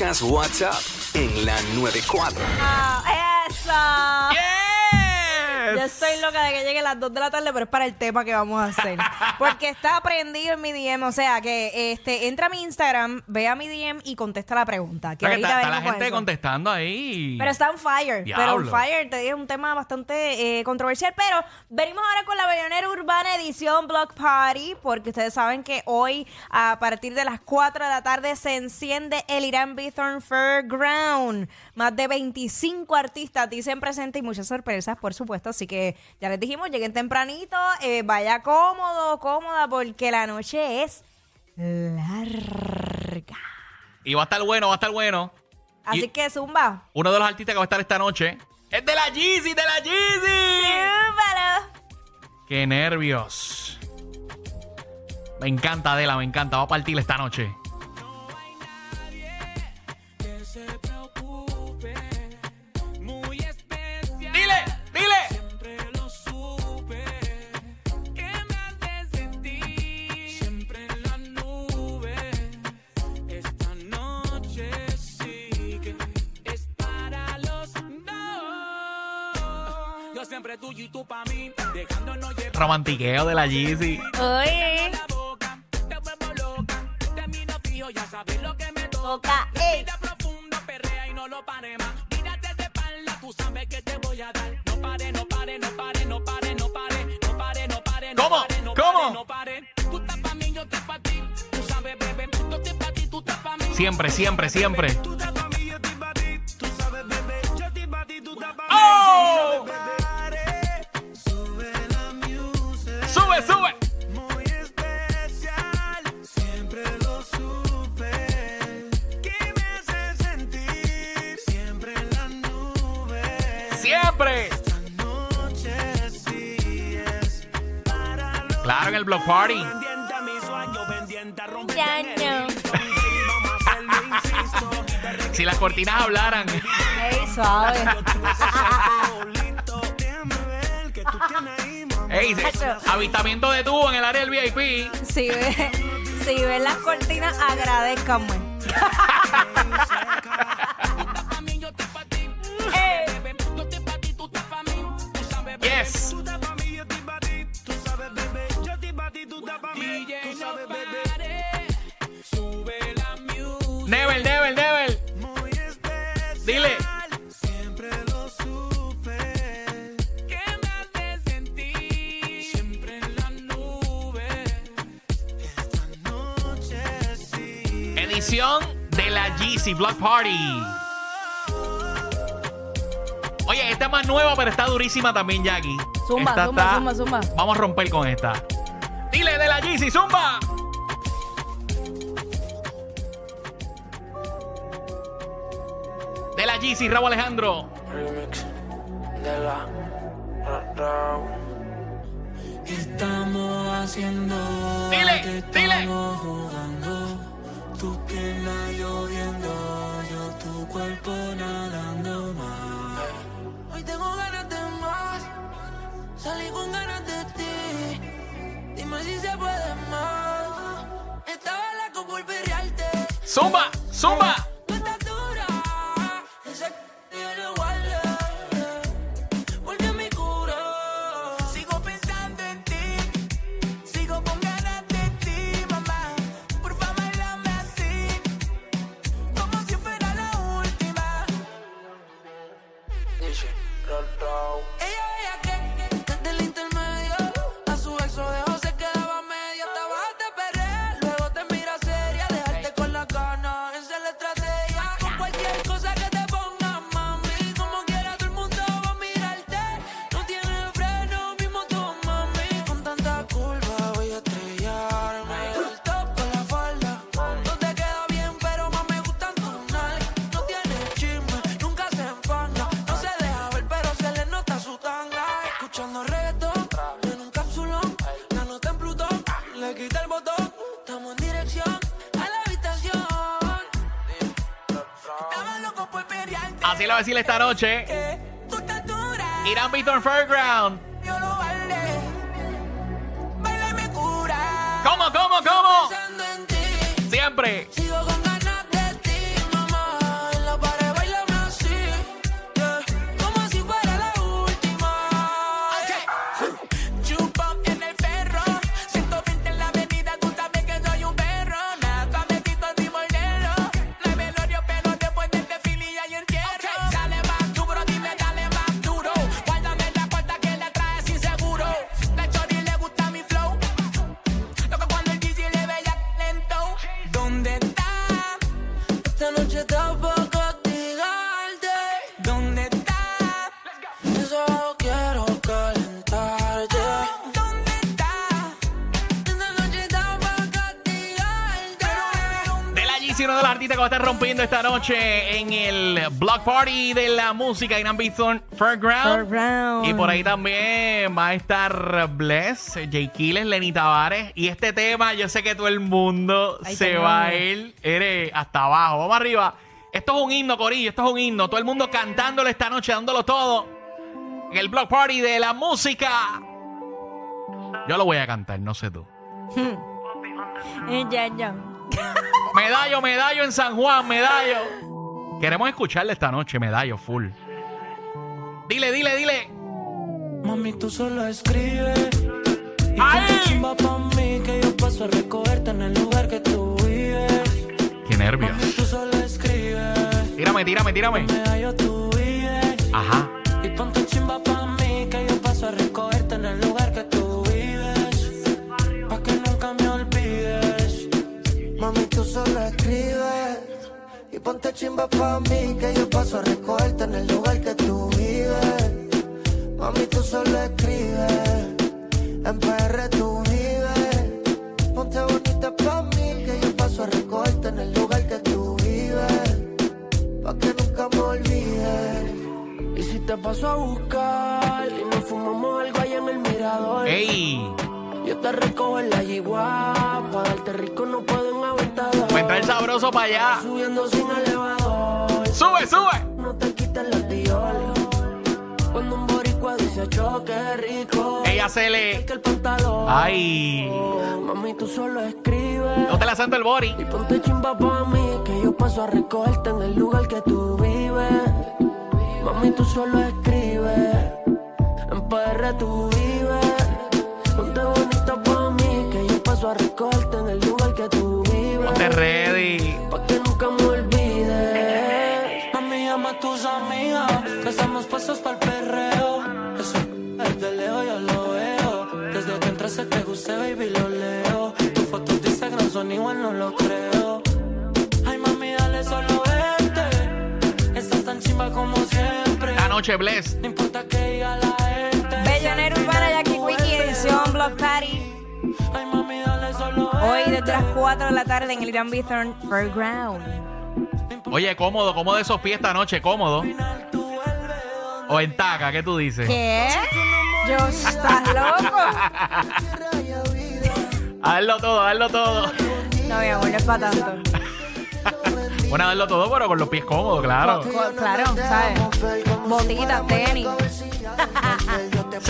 Escuchas WhatsApp en la 94. Yo estoy loca de que llegue las 2 de la tarde, pero es para el tema que vamos a hacer. Porque está prendido en mi DM, o sea que este entra a mi Instagram, ve a mi DM y contesta la pregunta. Que ahorita está, está la venimos con gente eso. contestando ahí. Pero está on fire. Pero on Diablo. fire, te dije, es un tema bastante eh, controversial. Pero venimos ahora con la Bellonera Urbana edición Block Party, porque ustedes saben que hoy, a partir de las 4 de la tarde, se enciende el Irán Bithorn Fairground. Más de 25 artistas dicen presente y muchas sorpresas, por supuesto. Así que ya les dijimos, lleguen tempranito, eh, vaya cómodo, cómoda, porque la noche es larga. Y va a estar bueno, va a estar bueno. Así Y- que zumba. Uno de los artistas que va a estar esta noche es de la Yeezy, de la Yeezy. Zúmbalo. ¡Qué nervios! Me encanta Adela, me encanta. Va a partir esta noche. Siempre tuyo y tú pa' mí, dejándonos llevar Romantiqueo de la Yeezy. Oye. la boca. Te vuelvo loca, te miro fijo, ya sabes lo que me toca. Profundo, perrea y no lo pare más. Mírate de espalda, tú sabes que te voy a dar. No pare, no pare, no pare, no pare, no pare, no pare, no pare, no pare, no no pare. Tú estás pa' mí, yo estoy pa' ti. Tú sabes, bebé, yo estoy pa' ti, tú estás pa' mí. Siempre, siempre, siempre. Block Party. Ya no. Si las cortinas hablaran. Ey, suave. Avistamiento de tubo en el área del VIP. si ven si ven las cortinas, agradezcanme. GC Block Party. Oye, esta es más nueva, pero está durísima también, Jackie. Zumba, Esta zumba, está- zumba, zumba. Vamos a romper con esta. Dile de la GC, zumba. De la GC, Raúl Alejandro. Remix de la Ra- Raw. Estamos haciendo. Dile, dile. Estamos jugando. Tu pierna lloviendo. Yo tu cuerpo nadando más. Hoy tengo ganas de más. Salí con ganas de ti. Dime si se puede más. Estaba loco por perrearte. Zumba, zumba. Así lo va a decir esta noche. Irán Víctor Fairground. ¿Cómo, cómo, cómo? Siempre. Va a estar rompiendo esta noche en el Block Party de la música Irán Víctor Fairground. Fairground. Y por ahí también va a estar Bless, Jay Quiles, Lenny Tavares. Y este tema, yo sé que todo el mundo se va a ir eres, hasta abajo. Vamos arriba. Esto es un himno, Corillo. Esto es un himno. Todo el mundo cantándolo esta noche, dándolo todo. En el Block Party de la música. Yo lo voy a cantar, no sé tú. Eh, ya, ya. Medallo, medallo en San Juan, medallo. Queremos escucharle esta noche, medallo full. Dile, dile, dile. Mami, tú solo escribes. Y ¡Ay! pa' mí que yo paso a recogerte en el lugar que tú vives. Qué nervios. Mami, tú solo escribes. Tírame, tírame, tírame. Ajá. Ponte chimba pa' mí que yo paso a recogerte en el lugar que tú vives. Mami, tú solo escribes, en PR tú vives. Ponte bonita pa' mí que yo paso a recogerte en el lugar que tú vives. Pa' que nunca me olvides. Y si te paso a buscar y nos fumamos algo allá en el mirador. ¡Ey! Yo te recojo en la yigua, pa' darte rico no puedo en aventador. A entrar sabroso para allá. Subiendo sin elevador, ¡Sube, sube! no te quites la diola. Cuando un boricua dice choque rico, Ella se le. el. ¡Ay! Mami, tú solo escribes. No te la santo el body. Y ponte chimba pa' mí, que yo paso a recogerte en el lugar que tú vives. Mami, tú solo escribes, en PR tú vives. Ponte bonita pa' mí, que yo paso a recogerte Ponte ready. Pa' que nunca me olvides. Mami, llama a tus amigas. Estamos puestos para el perreo. Eso desde leo yo lo veo. Desde que entraste te gusté, baby, lo leo. Tus fotos de Instagram son igual, no lo creo. Ay, mami, dale solo vente. Estás tan chimba como siempre. La noche, bless. No importa que diga la gente. Bellonera Urbana, Jackie Quickie, edición Block Party. Ay, mami, dale solo Hoy desde las 4 de la tarde en el Irán Bithorn Fairground. Oye, cómodo, cómodo esos pies esta noche, cómodo. O en taca, ¿qué tú dices? ¿Qué? Yo, ¿estás loco? Hazlo todo, hazlo todo. No, mi amor, no es para tanto. Bueno, hazlo todo, pero con los pies cómodos, claro. Claro, ¿sabes? Botitas, tenis.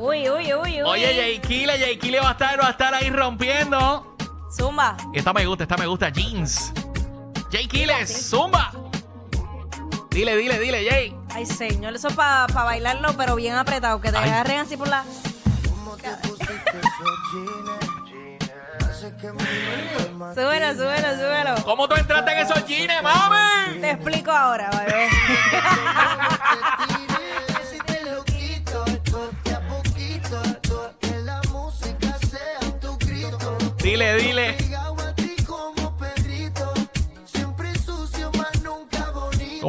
Uy, uy, uy, uy. Oye, Jay Kile, Jay Kile va a estar, va a estar ahí rompiendo. Zumba. Esta me gusta, esta me gusta, jeans. Jay Kile, zumba. Dile, dile, dile, Jay. Ay, señor, eso es para bailarlo, pero bien apretado. Que te Ay. agarren así por la. ¿Cómo te pusiste esos jeans? Hace que me duele más. Súbelo, súbelo, súbelo. ¿Cómo tú entraste en esos jeans, mami? Te explico ahora, bebé.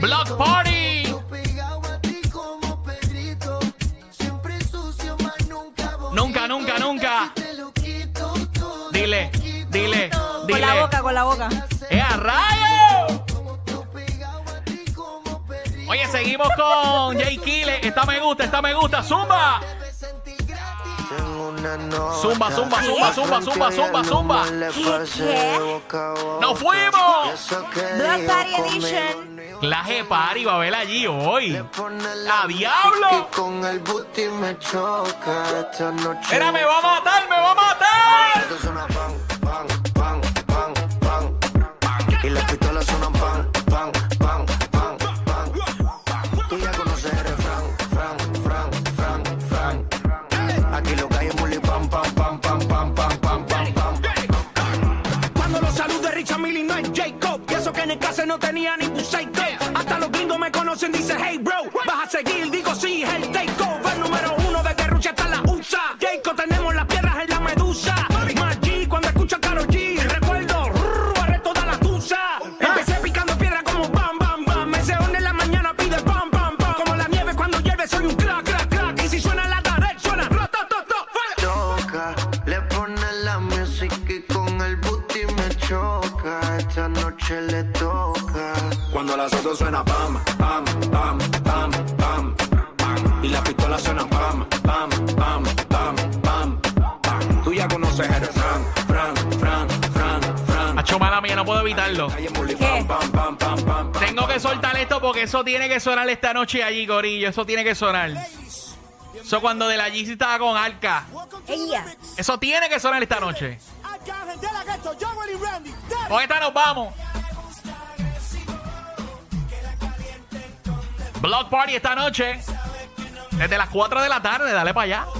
Block Party. Nunca, nunca, nunca. Dile, dile, dile. Con la boca, con la boca. ¡Eh, a rayo! Oye, seguimos con Jay Kille. Esta me gusta, esta me gusta. ¡Zumba! Una nota. Zumba, zumba, zumba, zumba, zumba, zumba, zumba. ¿Qué? ¡Nos fuimos! Block Party Edition. Clase party va a ver allí hoy. ¡A ¡A diablo! Con el booty me choca esta noche. ¡Mira, me va a matar, me va a matar! Tenía ni psycho. Hasta los gringos me conocen, dice hey bro. Vas a seguir, esto porque eso tiene que sonar esta noche allí, Gorillo. Eso tiene que sonar. Eso cuando de la Yeezy estaba con Arca. Ella. Eso tiene que sonar esta noche. Con esta nos vamos. Block Party esta noche. Desde las 4 de la tarde, dale para allá.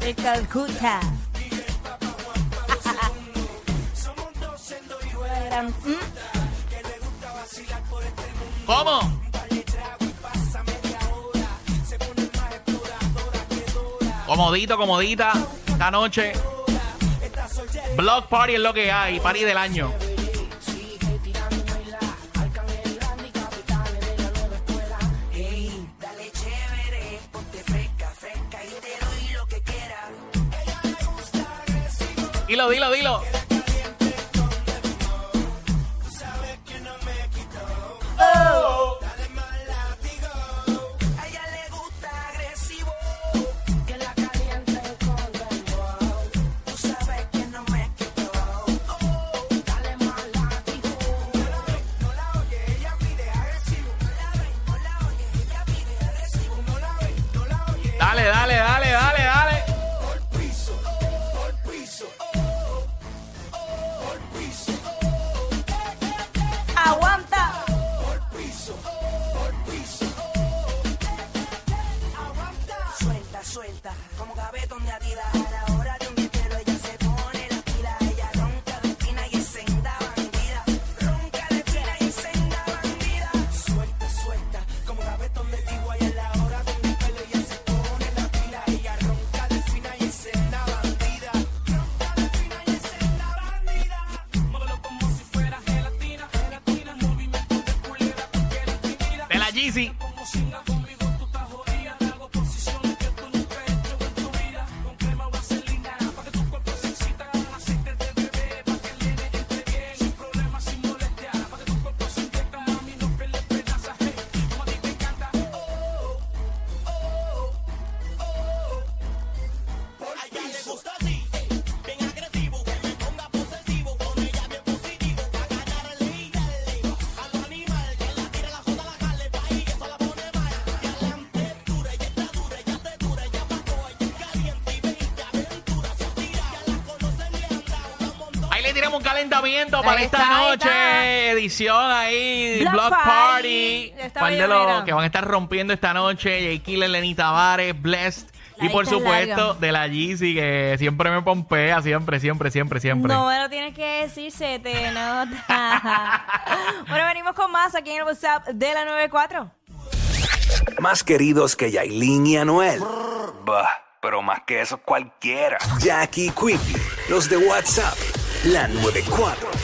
De Calcuta. ¿Cómo? Comodito, comodita. Esta noche. Block Party es lo que hay. Party del año. Dilo, dilo, dilo. Tiramos un calentamiento Ahí para está, esta ahí noche. está. Edición ahí, Block Block Party. Party. Está Par de bellonera. los que van a estar rompiendo esta noche. Jay Killer, Lenny Tavares, Blessed. La y por lista es supuesto, de la Yeezy, que siempre me pompea, siempre, siempre, siempre, siempre. No me lo tienes que decir, se te nota. bueno, venimos con más aquí en el WhatsApp de la 94. Más queridos que Yailin y Anuel. Bah, pero más que eso cualquiera. Jackie Quickie, los de WhatsApp, la 94.